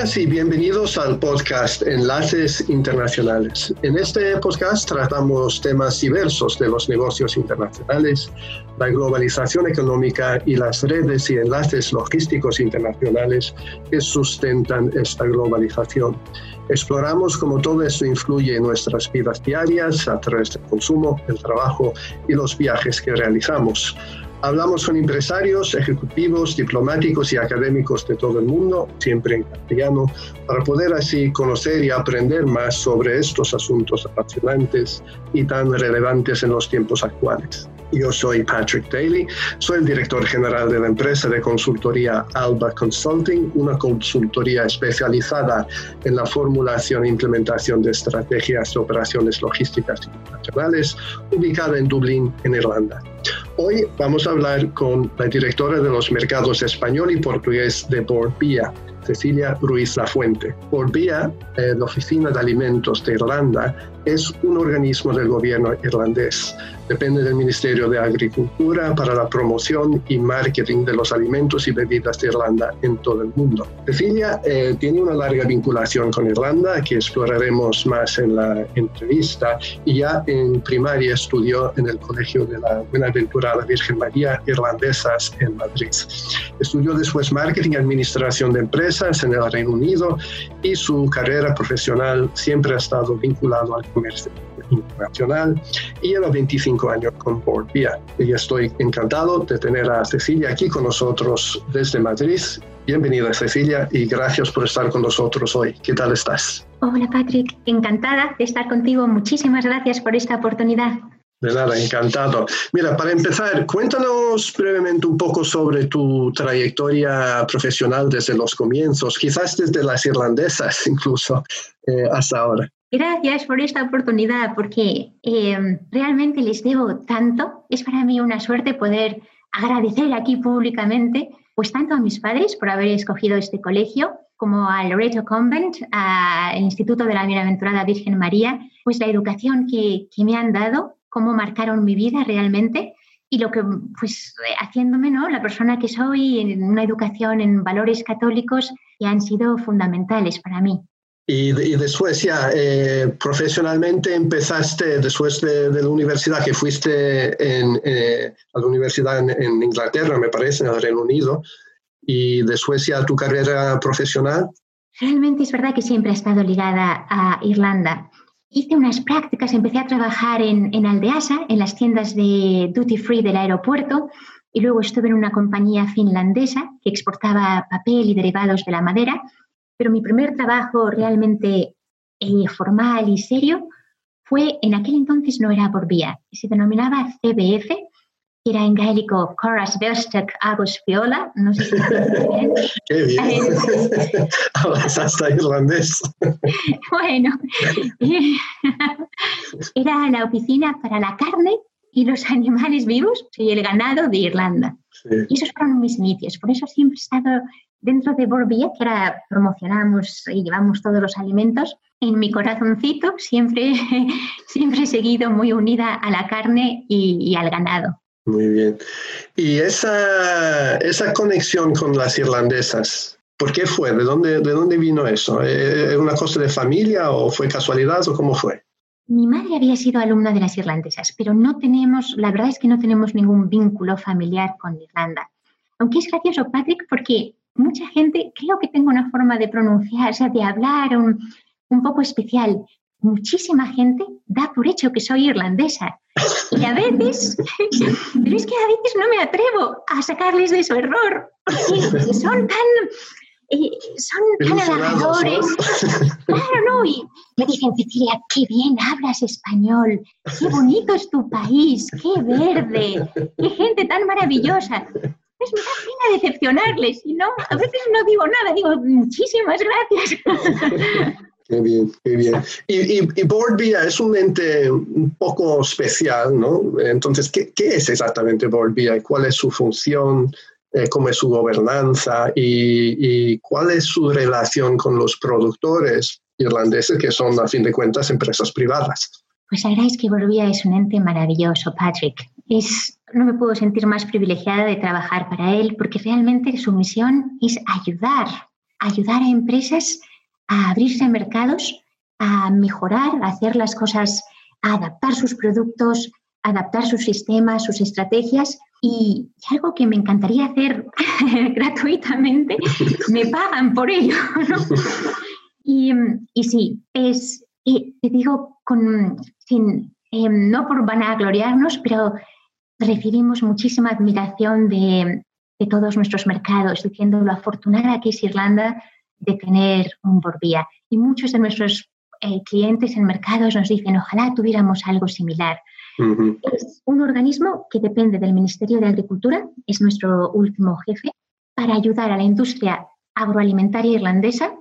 días y bienvenidos al podcast Enlaces Internacionales. En este podcast tratamos temas diversos de los negocios internacionales, la globalización económica y las redes y enlaces logísticos internacionales que sustentan esta globalización. Exploramos cómo todo esto influye en nuestras vidas diarias a través del consumo, el trabajo y los viajes que realizamos. Hablamos con empresarios, ejecutivos, diplomáticos y académicos de todo el mundo, siempre en castellano, para poder así conocer y aprender más sobre estos asuntos apasionantes y tan relevantes en los tiempos actuales. Yo soy Patrick Daly, soy el director general de la empresa de consultoría Alba Consulting, una consultoría especializada en la formulación e implementación de estrategias de operaciones logísticas internacionales, ubicada en Dublín, en Irlanda. Hoy vamos a hablar con la directora de los mercados español y portugués de Borbia, Cecilia Ruiz Lafuente. Borbia, eh, la Oficina de Alimentos de Irlanda, es un organismo del gobierno irlandés. Depende del Ministerio de Agricultura para la promoción y marketing de los alimentos y bebidas de Irlanda en todo el mundo. Cecilia eh, tiene una larga vinculación con Irlanda que exploraremos más en la entrevista y ya en primaria estudió en el Colegio de la Buenaventurada Virgen María Irlandesas en Madrid. Estudió después marketing y administración de empresas en el Reino Unido y su carrera profesional siempre ha estado vinculado al internacional y lleva 25 años con Boardvia. Y estoy encantado de tener a Cecilia aquí con nosotros desde Madrid. Bienvenida Cecilia y gracias por estar con nosotros hoy. ¿Qué tal estás? Hola Patrick, encantada de estar contigo. Muchísimas gracias por esta oportunidad. De nada, encantado. Mira, para empezar, cuéntanos brevemente un poco sobre tu trayectoria profesional desde los comienzos, quizás desde las irlandesas incluso eh, hasta ahora. Gracias por esta oportunidad, porque eh, realmente les debo tanto. Es para mí una suerte poder agradecer aquí públicamente, pues tanto a mis padres por haber escogido este colegio, como al Loreto Convent, al Instituto de la Bienaventurada Virgen María, pues la educación que, que me han dado, cómo marcaron mi vida realmente y lo que, pues, haciéndome, ¿no? La persona que soy en una educación en valores católicos que han sido fundamentales para mí. Y, después ya, eh, profesionalmente empezaste, después de, la universidad, que fuiste en, eh, a la universidad en, Inglaterra, me parece, en el Reino Unido, y después ya tu carrera profesional. Realmente es verdad que siempre he estado ligada a Irlanda. Hice unas prácticas, empecé a trabajar en, en Aldeasa, en las tiendas de duty free del aeropuerto, y luego estuve en una compañía finlandesa que exportaba papel y derivados de la madera pero mi primer trabajo realmente eh, formal y serio fue, en aquel entonces no era por vía, se denominaba CBF, que era en gaélico Coras Vestek Agus Fiola, no sé si bien. Qué bien, hablas hasta irlandés. bueno, era la oficina para la carne y los animales vivos y el ganado de Irlanda. Y esos fueron mis inicios, por eso siempre he estado dentro de Borbia, que ahora promocionamos y llevamos todos los alimentos, en mi corazoncito siempre, siempre he seguido muy unida a la carne y, al ganado. Muy bien. Y esa, esa conexión con las irlandesas, ¿por qué fue? ¿De dónde, de dónde vino eso? ¿Es una cosa de familia o fue casualidad o cómo fue? Mi madre había sido alumna de las irlandesas, pero no tenemos, la verdad es que no tenemos ningún vínculo familiar con Irlanda. Aunque es gracioso, Patrick, porque mucha gente, creo que tengo una forma de pronunciar, o sea, de hablar un, un poco especial. Muchísima gente da por hecho que soy irlandesa. Y a veces, pero es que a veces no me atrevo a sacarles de su error, son tan, eh, son tan halagadores. Claro, ¿no? Y me dicen, Cecilia, qué bien hablas español, qué bonito es tu país, qué verde, qué gente tan maravillosa es me da pena decepcionarles y no, a veces no digo nada, digo muchísimas gracias. Qué bien, qué bien. Y, y, y es un ente un poco especial, ¿no? Entonces, ¿qué, qué es exactamente BoardBia y cuál es su función? Eh, cómo es su gobernanza y, y, cuál es su relación con los productores irlandeses, que son, a fin de cuentas, empresas privadas. Pues la verdad es que Borbia es un ente maravilloso, Patrick. Es no me puedo sentir más privilegiada de trabajar para él porque realmente su misión es ayudar ayudar a empresas a abrirse a mercados, a mejorar, a hacer las cosas, a adaptar sus productos, adaptar sus sistemas, sus estrategias. Y, algo que me encantaría hacer gratuitamente, me pagan por ello. Y, sí, es, te digo, con, sin, em, no por vanagloriarnos, pero recibimos muchísima admiración de, de todos nuestros mercados, diciendo lo afortunada que es Irlanda de tener un Borbía. Y muchos de nuestros eh, clientes en mercados nos dicen, ojalá tuviéramos algo similar. Es un organismo que depende del Ministerio de Agricultura, es nuestro último jefe, para ayudar a la industria agroalimentaria irlandesa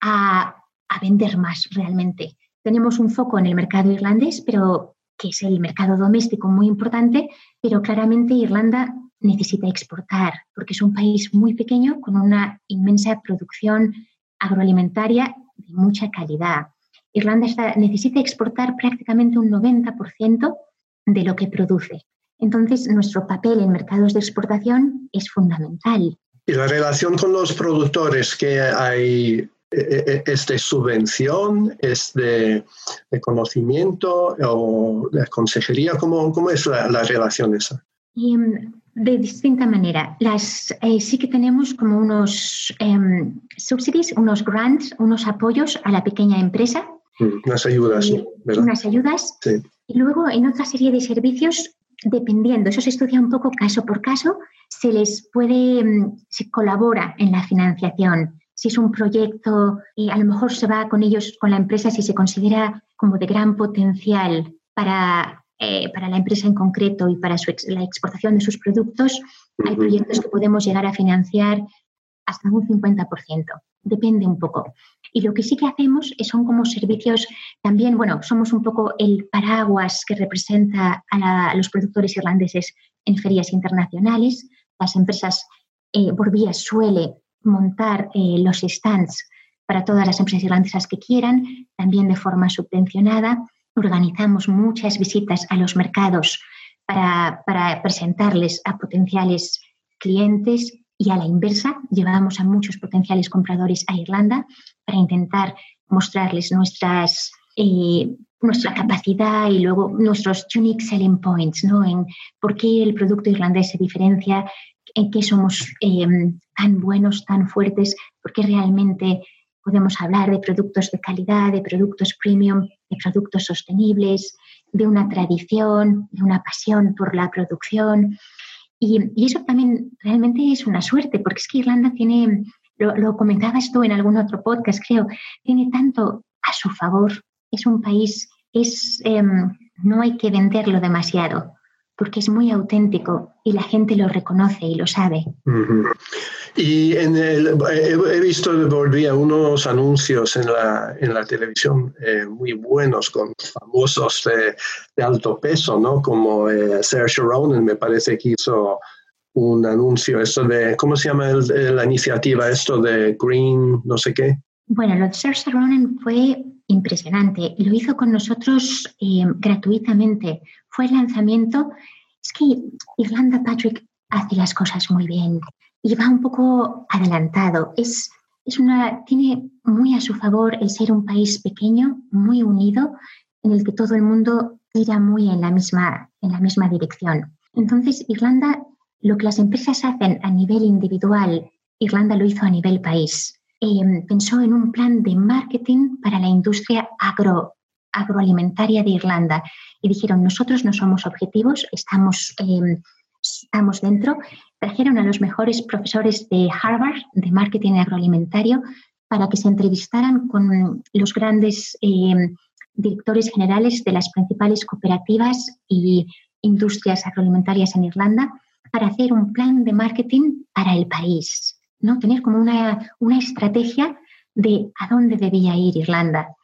a, a vender más realmente. Tenemos un foco en el mercado irlandés, pero que es el mercado doméstico muy importante, pero claramente Irlanda necesita exportar, porque es un país muy pequeño con una inmensa producción agroalimentaria de mucha calidad. Irlanda necesita exportar prácticamente un 90% de lo que produce. Entonces, nuestro papel en mercados de exportación es fundamental. ¿Y la relación con los productores que hay e, e, e, es de subvención, es de, conocimiento o de consejería? ¿Cómo, cómo es la, relación esa? Mm, de distinta manera. Las, eh, sí que tenemos como unos em, subsidies, unos grants, unos apoyos a la pequeña empresa. Mm, unas ayudas, ¿verdad? Unas ayudas. Sí. Y luego en otra serie de servicios, dependiendo, eso se estudia un poco caso por caso, se les puede, mm, se colabora en la financiación. Si es un proyecto, y a lo mejor se va con ellos, con la empresa, si se considera como de gran potencial para eh, para la empresa en concreto y para la exportación de sus productos, hay proyectos que podemos llegar a financiar hasta un 50%. Depende un poco. Y lo que sí que hacemos son como servicios también, bueno, somos un poco el paraguas que representa a, los productores irlandeses en ferias internacionales. Las empresas, eh, por vía suele montar eh, los stands para todas las empresas irlandesas que quieran, también de forma subvencionada organizamos muchas visitas a los mercados para, presentarles a potenciales clientes y a la inversa, llevamos a muchos potenciales compradores a Irlanda para intentar mostrarles nuestras, eh, nuestra capacidad y luego nuestros unique selling points, ¿no? En por qué el producto irlandés se diferencia, en qué somos eh, tan buenos, tan fuertes, por qué realmente podemos hablar de productos de calidad, de productos premium, de productos sostenibles, de una tradición, de una pasión por la producción. Y, eso también realmente es una suerte, porque es que Irlanda tiene, lo, comentabas tú en algún otro podcast, creo, tiene tanto a su favor. Es un país, es, em, no hay que venderlo demasiado porque es muy auténtico y la gente lo reconoce y lo sabe. Y en el, he, visto, volví a unos anuncios en la, en la televisión eh, muy buenos con famosos de, alto peso, ¿no? Como eh, Sergio Ronan, me parece que hizo un anuncio, esto de, ¿cómo se llama la iniciativa? Esto de Green, no sé qué. Bueno, lo de Sergio Ronan fue impresionante. Lo hizo con nosotros eh, gratuitamente. Fue el lanzamiento. Es que Irlanda Patrick hace las cosas muy bien y va un poco adelantado. Es, es una, tiene muy a su favor el ser un país pequeño, muy unido, en el que todo el mundo tira muy en la misma, en la misma dirección. Entonces, Irlanda, lo que las empresas hacen a nivel individual, Irlanda lo hizo a nivel país. Em, pensó en un plan de marketing para la industria agro, agroalimentaria de Irlanda y dijeron, nosotros no somos objetivos, estamos, em, estamos dentro. Trajeron a los mejores profesores de Harvard de marketing agroalimentario para que se entrevistaran con los grandes em, directores generales de las principales cooperativas y industrias agroalimentarias en Irlanda para hacer un plan de marketing para el país. ¿no? Tener como una, una estrategia de a dónde debía ir Irlanda.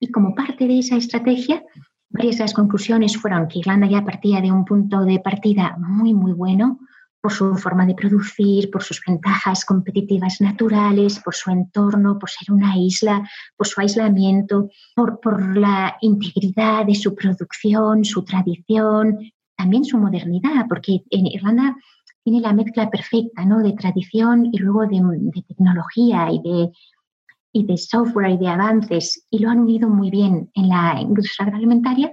Y como parte de esa estrategia, varias de las conclusiones fueron que Irlanda ya partía de un punto de partida muy, muy bueno por su forma de producir, por sus ventajas competitivas naturales, por su entorno, por ser una isla, por su aislamiento, por, la integridad de su producción, su tradición, también su modernidad, porque en Irlanda tiene la mezcla perfecta ¿no? de tradición y luego de, tecnología y de, y de software y de avances y lo han unido muy bien en la industria agroalimentaria,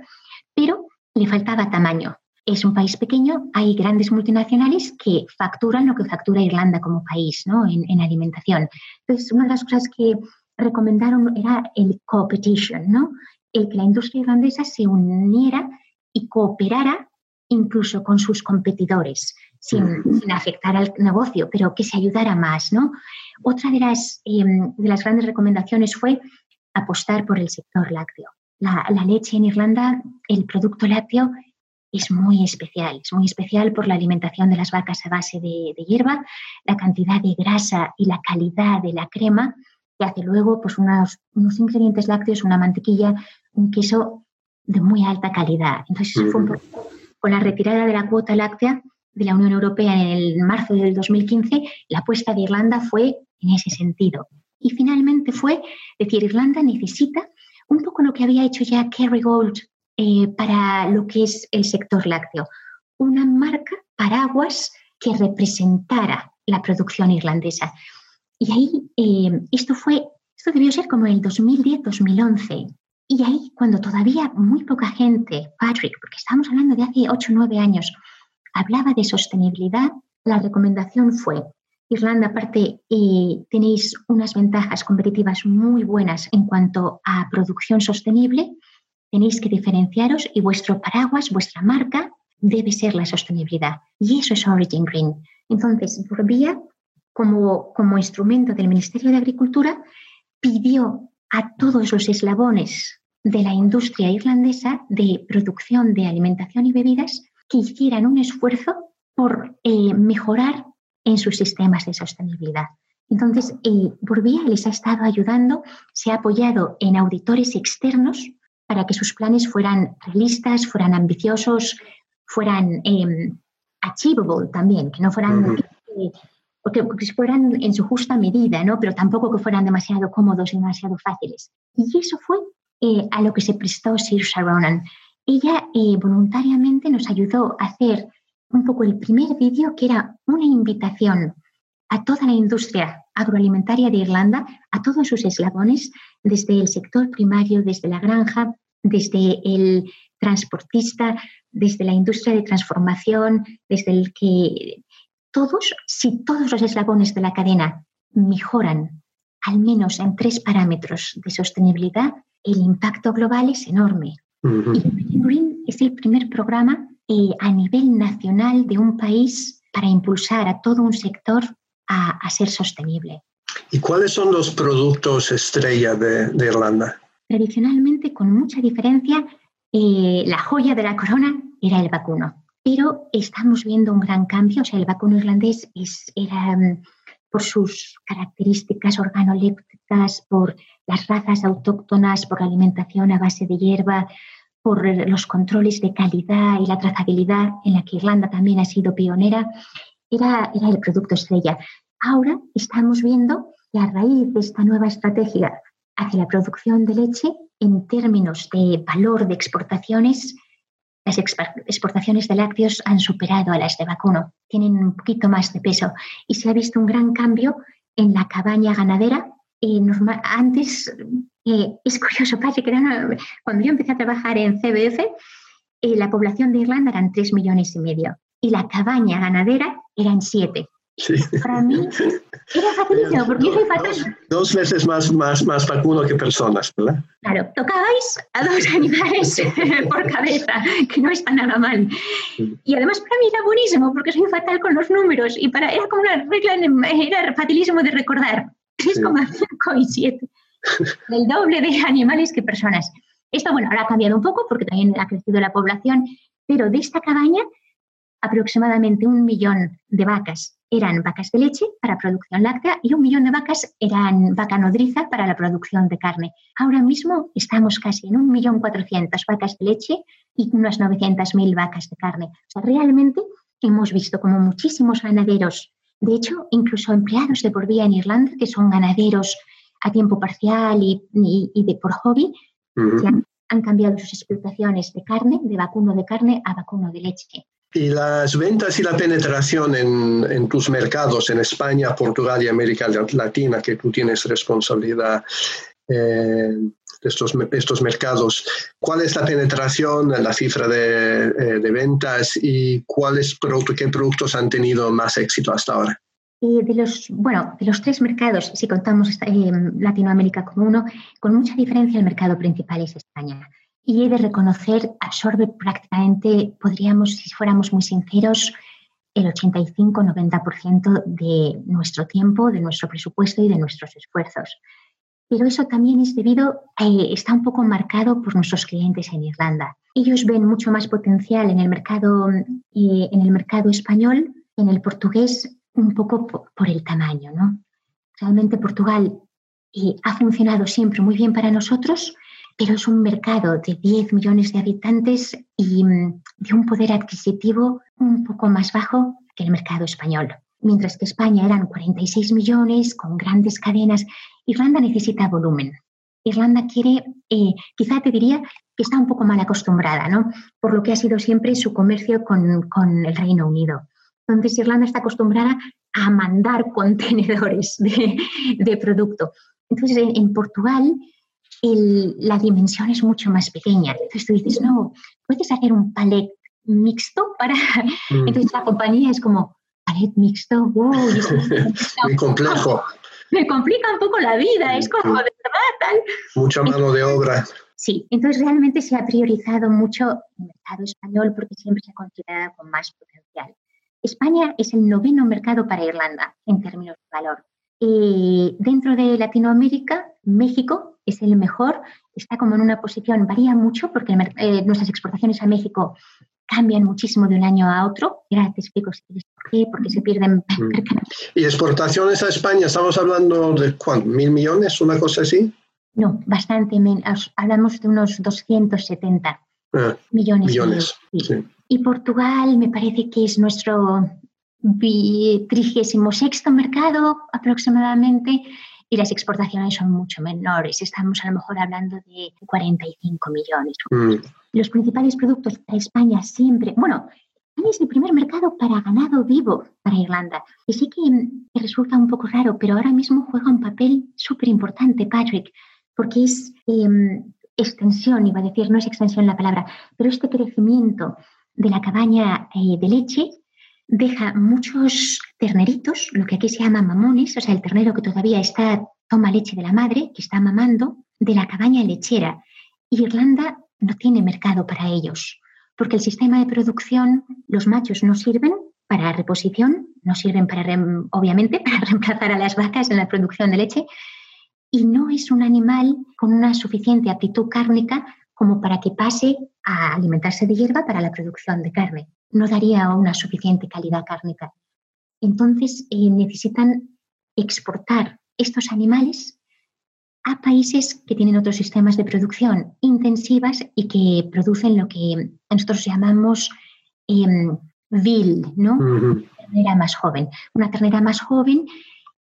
pero le faltaba tamaño. Es un país pequeño, hay grandes multinacionales que facturan lo que factura Irlanda como país ¿no? en, en alimentación. Entonces, una de las cosas que recomendaron era el competition, ¿no? el que la industria irlandesa se uniera y cooperara incluso con sus competidores sin, afectar al negocio, pero que se ayudara más. ¿no? Otra de las, em, de las grandes recomendaciones fue apostar por el sector lácteo. La, leche en Irlanda, el producto lácteo, es muy especial. Es muy especial por la alimentación de las vacas a base de, hierba, la cantidad de grasa y la calidad de la crema, que hace luego pues, unos, unos ingredientes lácteos, una mantequilla, un queso de muy alta calidad. Entonces, con la retirada de la cuota láctea, de la Unión Europea en el marzo del 2015, la apuesta de Irlanda fue en ese sentido. Y finalmente fue decir, Irlanda necesita un poco lo que había hecho ya Kerrygold eh, para lo que es el sector lácteo, una marca paraguas que representara la producción irlandesa. Y ahí eh, esto fue, esto debió ser como el 2010-2011. Y ahí, cuando todavía muy poca gente, Patrick, porque estamos hablando de hace 8 o 9 años, hablaba de sostenibilidad, la recomendación fue, Irlanda, aparte, eh, tenéis unas ventajas competitivas muy buenas en cuanto a producción sostenible, tenéis que diferenciaros y vuestro paraguas, vuestra marca, debe ser la sostenibilidad. Y eso es Origin Green. Entonces, Burbía, como, como instrumento del Ministerio de Agricultura, pidió a todos los eslabones de la industria irlandesa de producción de alimentación y bebidas que hicieran un esfuerzo por eh, mejorar en sus sistemas de sostenibilidad. Entonces, eh, Burbía les ha estado ayudando, se ha apoyado en auditores externos para que sus planes fueran realistas, fueran ambiciosos, fueran em, achievable también, que no fueran, porque, fueran en su justa medida, ¿no? pero tampoco que fueran demasiado cómodos y demasiado fáciles. Y eso fue eh, a lo que se prestó Sir Sharonan. Ella eh, voluntariamente nos ayudó a hacer un poco el primer vídeo que era una invitación a toda la industria agroalimentaria de Irlanda, a todos sus eslabones, desde el sector primario, desde la granja, desde el transportista, desde la industria de transformación, desde el que todos, si todos los eslabones de la cadena mejoran al menos en tres parámetros de sostenibilidad, el impacto global es enorme. Y Green es el primer programa eh, a nivel nacional de un país para impulsar a todo un sector a, ser sostenible. ¿Y cuáles son los productos estrella de, Irlanda? Tradicionalmente, con mucha diferencia, eh, la joya de la corona era el vacuno. Pero estamos viendo un gran cambio. O sea, el vacuno irlandés es, era mm, por sus características organolépticas, por las razas autóctonas, por la alimentación a base de hierba, por los controles de calidad y la trazabilidad en la que Irlanda también ha sido pionera, era, era el producto estrella. Ahora estamos viendo que a raíz de esta nueva estrategia hacia la producción de leche, en términos de valor de exportaciones, las exportaciones de lácteos han superado a las de vacuno, tienen un poquito más de peso y se ha visto un gran cambio en la cabaña ganadera. Y antes, eh, es curioso, Patrick, que cuando yo empecé a trabajar en CBF, eh, la población de Irlanda eran 3 millones y medio y la cabaña ganadera eran 7. Para mí era facilísimo, porque yo soy fatal. Dos, veces más, más, más vacuno que personas, ¿verdad? Claro, tocabais a dos animales por cabeza, que no está nada mal. Y además para mí era buenísimo, porque soy fatal con los números, y para, era como una regla, era facilísimo de recordar. 3,5 y 7. El doble de animales que personas. Esto, bueno, ahora ha cambiado un poco porque también ha crecido la población, pero de esta cabaña aproximadamente un millón de vacas eran vacas de leche para producción láctea y un millón de vacas eran vaca nodriza para la producción de carne. Ahora mismo estamos casi en un millón cuatrocientas vacas de leche y unas novecientas mil vacas de carne. O sea, realmente hemos visto como muchísimos ganaderos, de hecho, incluso empleados de por vía en Irlanda, que son ganaderos a tiempo parcial y, de por hobby, han, han cambiado sus explotaciones de carne, de vacuno de carne a vacuno de leche. Y las ventas y la penetración en, tus mercados, en España, Portugal y América Latina, que tú tienes responsabilidad eh, de estos, estos mercados, ¿cuál es la penetración, la cifra de, eh, de ventas y cuáles qué productos han tenido más éxito hasta ahora? de los, bueno, de los tres mercados, si contamos eh, Latinoamérica como uno, con mucha diferencia el mercado principal es España. Y he de reconocer, absorbe prácticamente, podríamos, si fuéramos muy sinceros, el 85-90% de nuestro tiempo, de nuestro presupuesto y de nuestros esfuerzos. Pero eso también es debido, eh, está un poco marcado por nuestros clientes en Irlanda. Ellos ven mucho más potencial en el mercado, eh, en el mercado español, en el portugués un poco por, el tamaño, ¿no? Realmente Portugal eh, ha funcionado siempre muy bien para nosotros, pero es un mercado de 10 millones de habitantes y mm, de un poder adquisitivo un poco más bajo que el mercado español. Mientras que España eran 46 millones con grandes cadenas, Irlanda necesita volumen. Irlanda quiere, eh, quizá te diría que está un poco mal acostumbrada, ¿no? Por lo que ha sido siempre su comercio con, con el Reino Unido. Entonces, Irlanda está acostumbrada a mandar contenedores de, producto. Entonces, en, Portugal, la dimensión es mucho más pequeña. Entonces, tú dices, no, puedes hacer un palet mixto para... Mm. Entonces, la compañía es como, palet mixto, wow. Muy complejo. Me complica un poco la vida, es como, de verdad, tal. Mucha mano de obra. Sí, entonces realmente se ha priorizado mucho el mercado español porque siempre se ha considerado con más potencial. España es el noveno mercado para Irlanda en términos de valor. Y dentro de Latinoamérica, México es el mejor, está como en una posición, varía mucho porque eh, nuestras exportaciones a México cambian muchísimo de un año a otro. Ya te explico si por qué, porque se pierden. Mm. ¿Y exportaciones a España? ¿Estamos hablando de cuánto? ¿Mil millones? ¿Una cosa así? No, bastante menos. Hablamos de unos 270 ah, millones. Millones, sí. Y Portugal me parece que es nuestro trigésimo sexto mercado aproximadamente y las exportaciones son mucho menores. Estamos a lo mejor hablando de 45 millones. Mm. Los principales productos para España siempre, bueno, es el primer mercado para ganado vivo para Irlanda. Y sí que resulta un poco raro, pero ahora mismo juega un papel súper importante, Patrick, porque es em, extensión, iba a decir, no es extensión la palabra, pero este crecimiento de la cabaña eh, de leche deja muchos terneritos, lo que aquí se llama mamones, o sea, el ternero que todavía está, toma leche de la madre, que está mamando, de la cabaña lechera. Irlanda no tiene mercado para ellos, porque el sistema de producción, los machos no sirven para reposición, no sirven para, obviamente, para reemplazar a las vacas en la producción de leche, y no es un animal con una suficiente aptitud cárnica como para que pase a alimentarse de hierba para la producción de carne. No daría una suficiente calidad cárnica. Entonces eh, necesitan exportar estos animales a países que tienen otros sistemas de producción intensivas y que producen lo que nosotros llamamos eh, vil, ¿no? Ternera más joven. Una ternera más joven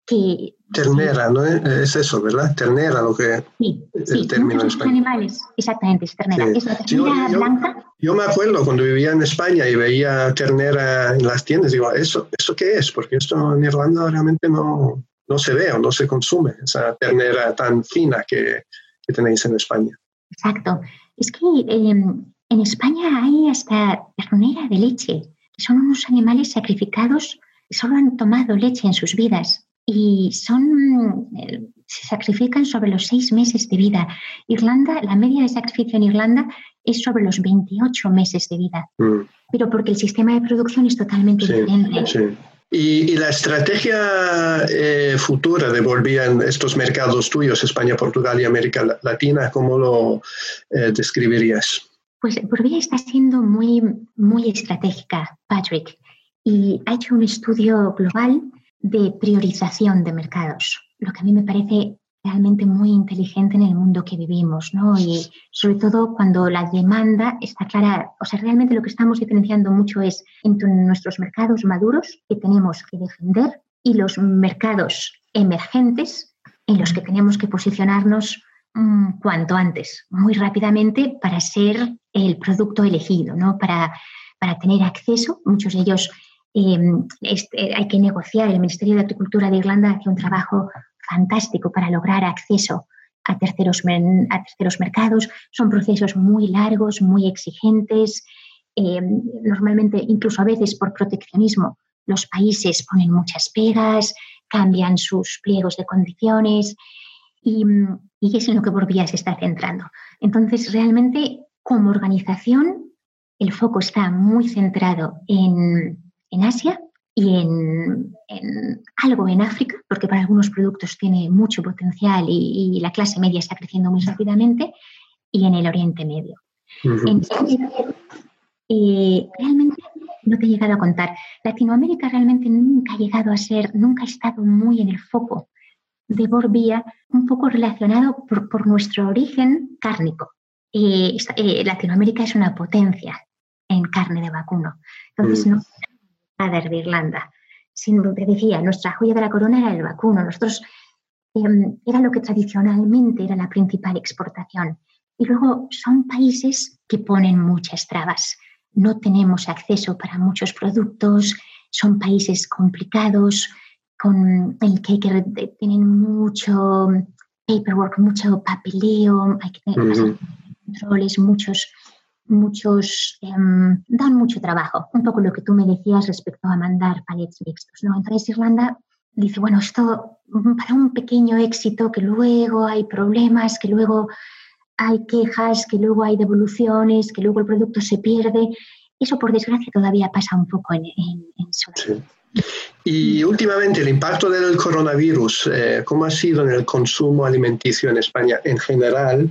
que... Ternera, ¿no? Es eso, ¿verdad? Ternera, lo que... Sí, el término en español. animales, exactamente, es ternera. Es la ternera yo, blanca. Yo, me acuerdo cuando vivía en España y veía ternera en las tiendas, digo, ¿eso, ¿eso qué es? Porque esto en Irlanda realmente no, no se ve o no se consume, esa ternera tan fina que, que tenéis en España. Exacto. Es que em, en España hay hasta ternera de leche. Son unos animales sacrificados que solo han tomado leche en sus vidas y son, eh, se sacrifican sobre los seis meses de vida. Irlanda, la media de sacrificio en Irlanda es sobre los 28 meses de vida, mm. pero porque el sistema de producción es totalmente diferente. Y, la estrategia eh, futura de volver a estos mercados tuyos, España, Portugal y América Latina, ¿cómo lo eh, describirías? Pues Volvía está siendo muy, muy estratégica, Patrick, y ha hecho un estudio global de priorización de mercados, lo que a mí me parece realmente muy inteligente en el mundo que vivimos, ¿no? Y sobre todo cuando la demanda está clara, o sea, realmente lo que estamos diferenciando mucho es entre nuestros mercados maduros que tenemos que defender y los mercados emergentes en los que tenemos que posicionarnos mm, cuanto antes, muy rápidamente para ser el producto elegido, ¿no? Para para tener acceso. Muchos de ellos em, este, hay que negociar. El Ministerio de Agricultura de Irlanda hace un trabajo fantástico para lograr acceso a terceros, a terceros mercados. Son procesos muy largos, muy exigentes. Em, normalmente, incluso a veces por proteccionismo, los países ponen muchas pegas, cambian sus pliegos de condiciones y, es en lo que Borbía se está centrando. Entonces, realmente, como organización, el foco está muy centrado en, Asia y en, algo en África, porque para algunos productos tiene mucho potencial y, la clase media está creciendo muy rápidamente, y en el Oriente Medio. Eh, realmente no te he llegado a contar. Latinoamérica realmente nunca ha llegado a ser, nunca ha estado muy en el foco de Borbía, un poco relacionado por, nuestro origen cárnico. Eh, eh, Latinoamérica es una potencia en carne de vacuno. Entonces, mm. no nada de Irlanda. Siempre decía, nuestra joya de la corona era el vacuno. Nosotros em, era lo que tradicionalmente era la principal exportación. Y luego son países que ponen muchas trabas no tenemos acceso para muchos productos, son países complicados, con el que que tienen mucho paperwork, mucho papeleo, hay que tener controles, muchos, muchos, em, dan mucho trabajo. Un poco lo que tú me decías respecto a mandar palets mixtos. ¿no? Entonces Irlanda dice, bueno, esto para un pequeño éxito, que luego hay problemas, que luego hay quejas, que luego hay devoluciones, que luego el producto se pierde. Eso, por desgracia, todavía pasa un poco en, en, Y últimamente el impacto del coronavirus, eh, ¿cómo ha sido en el consumo alimenticio en España en general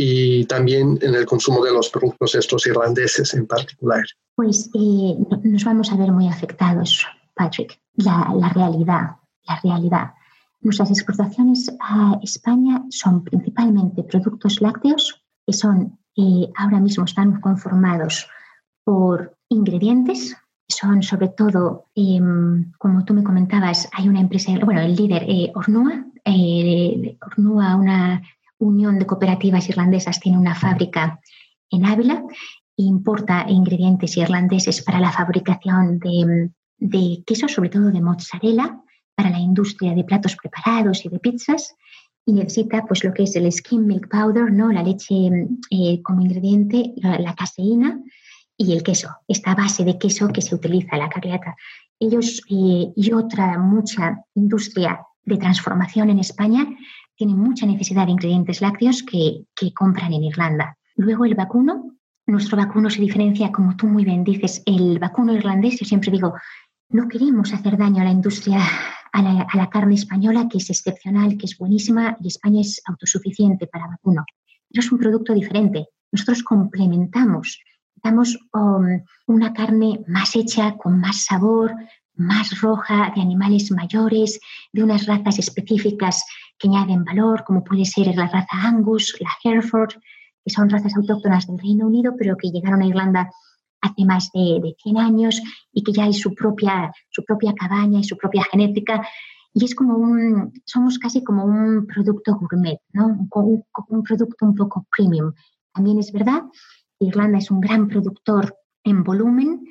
y también en el consumo de los productos estos irlandeses en particular? Pues eh, nos vamos a ver muy afectados, Patrick. La, la realidad, la realidad. Nuestras exportaciones a España son principalmente productos lácteos, que son, eh, ahora mismo están conformados por ingredientes, son sobre todo, em, como tú me comentabas, hay una empresa, bueno, el líder eh, Ornua, eh, Ornua, una unión de cooperativas irlandesas, tiene una fábrica en Ávila e importa ingredientes irlandeses para la fabricación de, de queso, sobre todo de mozzarella, para la industria de platos preparados y de pizzas y necesita pues lo que es el skim milk powder, ¿no? la leche eh, como ingrediente, la, caseína y el queso, esta base de queso que se utiliza, la cagliata. Ellos eh, y otra mucha industria de transformación en España tienen mucha necesidad de ingredientes lácteos que, que compran en Irlanda. Luego el vacuno, nuestro vacuno se diferencia, como tú muy bien dices, el vacuno irlandés, yo siempre digo, no queremos hacer daño a la industria a la, carne española, que es excepcional, que es buenísima, y España es autosuficiente para vacuno. Pero es un producto diferente. Nosotros complementamos, damos um, una carne más hecha, con más sabor, más roja, de animales mayores, de unas razas específicas que añaden valor, como puede ser la raza Angus, la Hereford, que son razas autóctonas del Reino Unido, pero que llegaron a Irlanda hace más de, de 100 años y que ya hay su propia, su propia cabaña y su propia genética. Y es como un, somos casi como un producto gourmet, ¿no? un, un producto un poco premium. También es verdad que Irlanda es un gran productor en volumen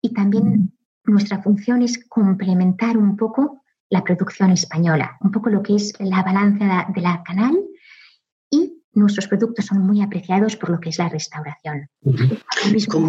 y también nuestra función es complementar un poco la producción española, un poco lo que es la balanza de la canal nuestros productos son muy apreciados por lo que es la restauración.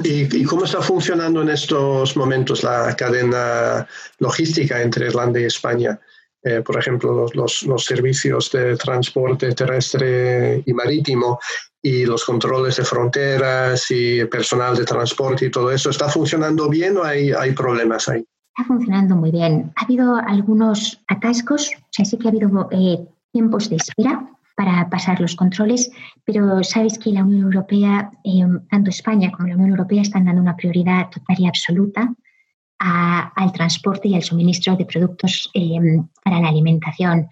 ¿Y, cómo está funcionando en estos momentos la cadena logística entre Irlanda y España? Eh, por ejemplo, los, los, servicios de transporte terrestre y marítimo y los controles de fronteras y personal de transporte y todo eso, ¿está funcionando bien o hay, hay problemas ahí? Está funcionando muy bien. Ha habido algunos atascos, o sea, sí que ha habido eh, tiempos de espera para pasar los controles, pero sabes que la Unión Europea, eh, tanto España como la Unión Europea, están dando una prioridad total y absoluta al transporte y al suministro de productos eh, para la alimentación.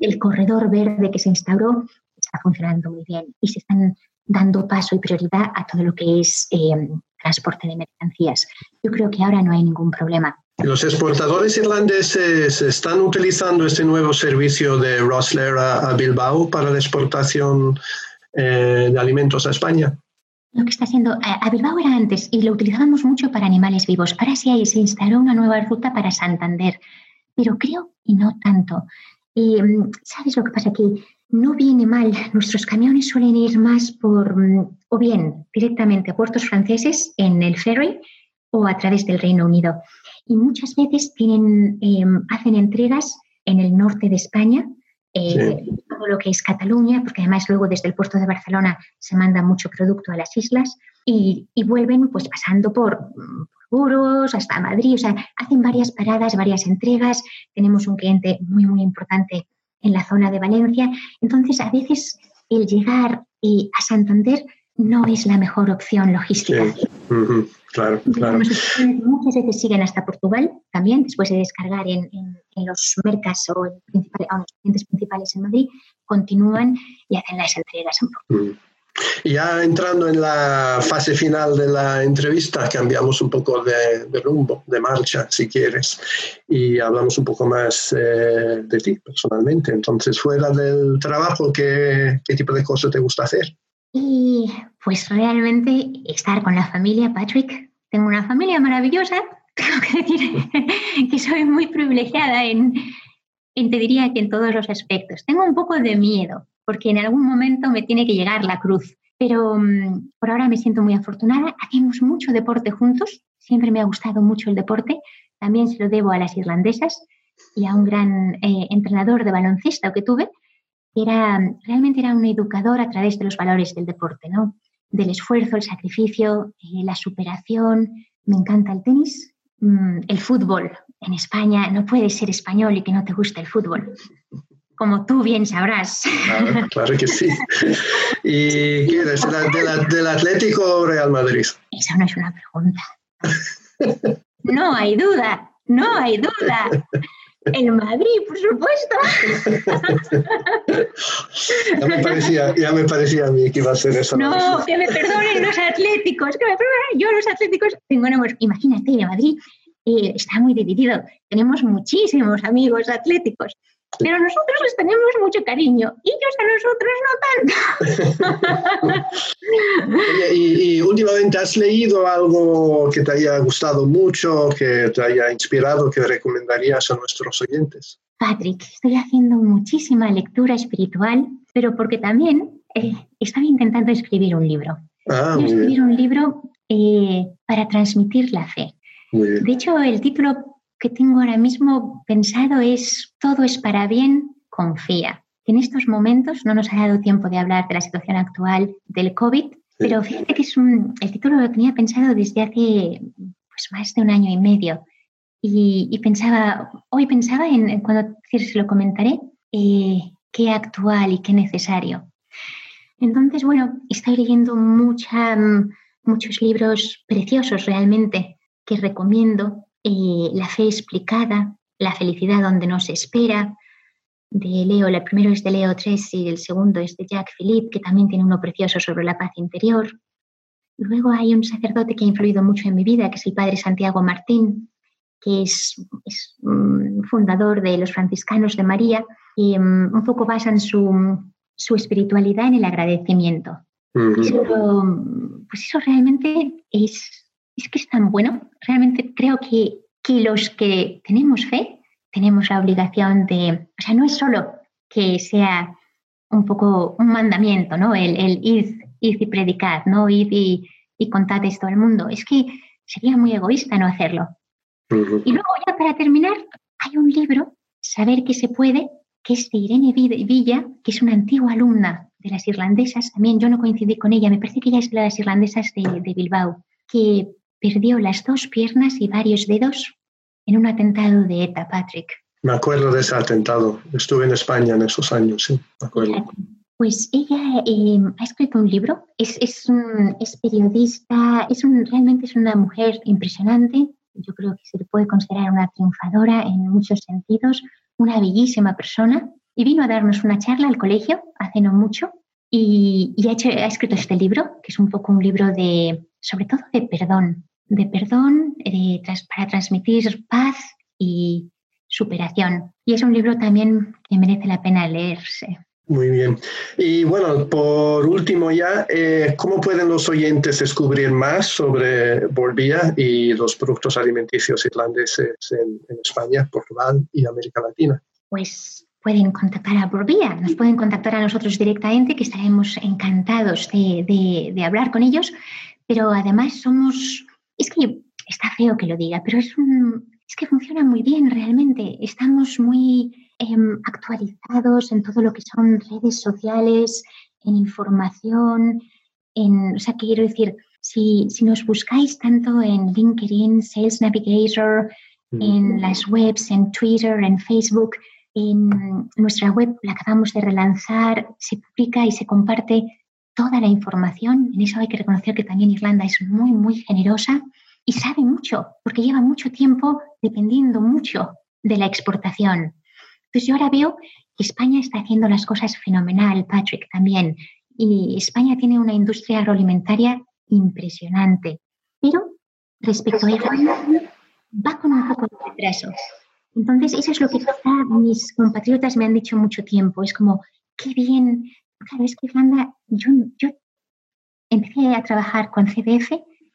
El corredor verde que se instauró está funcionando muy bien y se están dando paso y prioridad a todo lo que es eh, transporte de mercancías. Yo creo que ahora no hay ningún problema. Los exportadores irlandeses están utilizando este nuevo servicio de Rosler a, Bilbao para la exportación eh, de alimentos a España. lo que está haciendo. A Bilbao era antes y lo utilizábamos mucho para animales vivos. Ahora sí ahí se instaló una nueva ruta para Santander, pero creo y no tanto. Mm, ¿Sabes lo que pasa? Que no viene mal. Nuestros camiones suelen ir más por, mm, o bien directamente a puertos franceses en el ferry o a través del Reino Unido. Y muchas veces tienen, em, hacen entregas en el norte de España, eh, todo lo que es Cataluña, porque además luego desde el puerto de Barcelona se manda mucho producto a las islas y, vuelven pues pasando por, por Burgos hasta Madrid, o sea, hacen varias paradas, varias entregas. Tenemos un cliente muy, muy importante en la zona de Valencia. Entonces, a veces el llegar eh, a Santander no es la mejor opción logística. Claro, claro. Muchas veces siguen hasta Portugal también, después de descargar en, los mercados o en, los clientes principales en Madrid, continúan y hacen las entregas en Portugal. Ya entrando en la fase final de la entrevista, cambiamos un poco de, rumbo, de marcha, si quieres, y hablamos un poco más eh, de ti personalmente. Entonces, fuera del trabajo, ¿qué, ¿qué, tipo de cosas te gusta hacer? Y pues realmente estar con la familia, Patrick. Tengo una familia maravillosa, tengo que decir que soy muy privilegiada en, en, te diría que en todos los aspectos. Tengo un poco de miedo porque en algún momento me tiene que llegar la cruz. Pero mm, por ahora me siento muy afortunada. Hacemos mucho deporte juntos. Siempre me ha gustado mucho el deporte. También se lo debo a las irlandesas y a un gran eh, entrenador de baloncesto que tuve. Era, realmente era un educador a través de los valores del deporte, ¿no? Del esfuerzo, el sacrificio, eh, la superación. Me encanta el tenis, mm, el fútbol. En España no puedes ser español y que no te guste el fútbol como tú bien sabrás. Claro, que sí. ¿Y qué eres? ¿Del, Atlético o Real Madrid? Esa no es una pregunta. No hay duda, no hay duda. El Madrid, por supuesto. Ya me, parecía, ya me parecía a mí que iba a ser eso. No, que me perdonen los atléticos, que me perdonen. Yo los atléticos, bueno, pues imagínate, Madrid eh, está muy dividido. Tenemos muchísimos amigos atléticos. Pero nosotros les tenemos mucho cariño, y ellos a nosotros no tanto. y, últimamente has leído algo que te haya gustado mucho, que te haya inspirado, que recomendarías a nuestros oyentes? Patrick, estoy haciendo muchísima lectura espiritual, pero porque también eh, estaba intentando escribir un libro. Ah, escribir un libro eh, para transmitir la fe. De hecho, el título que tengo ahora mismo pensado es todo es para bien, confía. En estos momentos no nos ha dado tiempo de hablar de la situación actual del COVID, pero fíjate que es un, el título lo tenía pensado desde hace pues, más de un año y medio. Y, pensaba, hoy pensaba en, cuando se lo comentaré, eh, qué actual y qué necesario. Entonces, bueno, estoy leyendo mucha, muchos libros preciosos realmente que recomiendo eh, la fe explicada, La felicidad donde no se espera, de Leo, el primero es de Leo III y el segundo es de Jacques Philippe, que también tiene uno precioso sobre la paz interior. Luego hay un sacerdote que ha influido mucho en mi vida, que es el padre Santiago Martín, que es, fundador de los franciscanos de María, y mm, un poco basan su, su espiritualidad en el agradecimiento. pues eso realmente es es que es tan bueno. Realmente creo que, que los que tenemos fe tenemos la obligación de, o sea, no es solo que sea un poco un mandamiento, ¿no? El, el id, y predicad, ¿no? Id y, y contad esto al mundo. Es que sería muy egoísta no hacerlo. Y luego ya para terminar, hay un libro, Saber que se puede, que es de Irene Villa, que es una antigua alumna de las irlandesas. También yo no coincidí con ella, me parece que ella es de las irlandesas de, de Bilbao, que perdió las dos piernas y varios dedos en un atentado de ETA, Patrick. Me acuerdo de ese atentado. Estuve en España en esos años, sí, me acuerdo. Pues ella eh, ha escrito un libro, es, es, un, es periodista, es un, realmente es una mujer impresionante. Yo creo que se le puede considerar una triunfadora en muchos sentidos, una bellísima persona. Y vino a darnos una charla al colegio hace no mucho y, y ha, hecho, ha escrito este libro, que es un poco un libro de, sobre todo de perdón, de perdón para transmitir paz y superación. Y es un libro también que merece la pena leerse. Muy bien. Y bueno, por último ya, eh, ¿cómo pueden los oyentes descubrir más sobre Borbia y los productos alimenticios irlandeses en, España, Portugal y América Latina? Pues pueden contactar a Borbia, nos pueden contactar a nosotros directamente, que estaremos encantados de, de hablar con ellos, pero además somos, es que está feo que lo diga, pero es, un, es que funciona muy bien realmente. Estamos muy Em, actualizados en todo lo que son redes sociales, en información, en, o sea, quiero decir, si, si nos buscáis tanto en LinkedIn, Sales Navigator, en las webs, en Twitter, en Facebook, en nuestra web la acabamos de relanzar, se publica y se comparte toda la información. En eso hay que reconocer que también Irlanda es muy, muy generosa y sabe mucho, porque lleva mucho tiempo dependiendo mucho de la exportación. Pues yo ahora veo que España está haciendo las cosas fenomenal, Patrick, también. Y España tiene una industria agroalimentaria impresionante. Pero respecto a Irlanda, va con un poco de retraso. Entonces, eso es lo que mis compatriotas me han dicho mucho tiempo. Es como, qué bien. Claro, es que Irlanda, yo, yo empecé a trabajar con CDF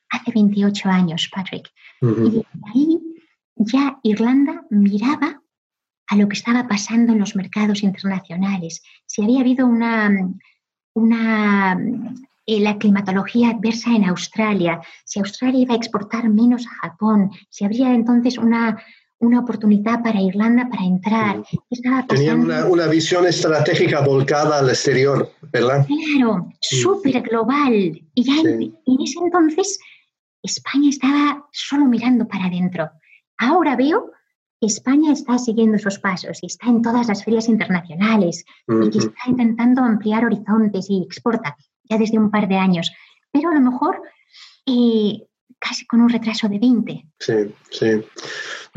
hace 28 años, Patrick. Y ahí ya Irlanda miraba a lo que estaba pasando en los mercados internacionales, si había habido una, una eh, la climatología adversa en Australia, si Australia iba a exportar menos a Japón, si habría entonces una, una oportunidad para Irlanda para entrar. Tenían una, una, visión estratégica volcada al exterior, ¿verdad? Claro, súper global. Y ya en, en, ese entonces España estaba solo mirando para adentro. Ahora veo España está siguiendo esos pasos y está en todas las ferias internacionales y que está intentando ampliar horizontes y exporta ya desde un par de años, pero a lo mejor eh, casi con un retraso de 20. Sí, sí.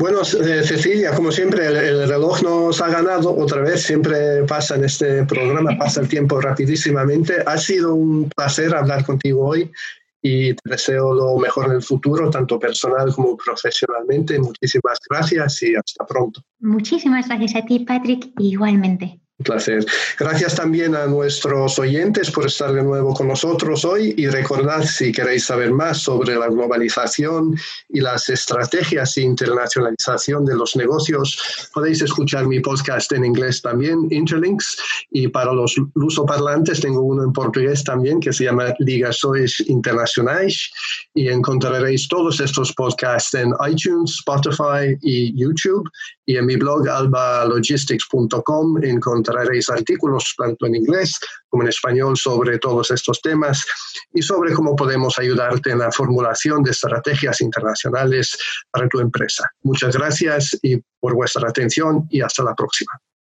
Bueno, eh, Cecilia, como siempre, el, reloj nos ha ganado otra vez, siempre pasa en este programa, pasa el tiempo rapidísimamente. Ha sido un placer hablar contigo hoy y te deseo lo mejor en el futuro, tanto personal como profesionalmente. Muchísimas gracias y hasta pronto. Muchísimas gracias a ti, Patrick, igualmente. Placer. Gracias también a nuestros oyentes por estar de nuevo con nosotros hoy y recordad si queréis saber más sobre la globalización y las estrategias de internacionalización de los negocios, podéis escuchar mi podcast en inglés también, Interlinks, y para los lusoparlantes tengo uno en portugués también que se llama Ligações Internacionais y encontraréis todos estos podcasts en iTunes, Spotify y YouTube y en mi blog albalogistics.com encontraréis artículos tanto en inglés como en español sobre todos estos temas y sobre cómo podemos ayudarte en la formulación de estrategias internacionales para tu empresa. Muchas gracias y por vuestra atención y hasta la próxima.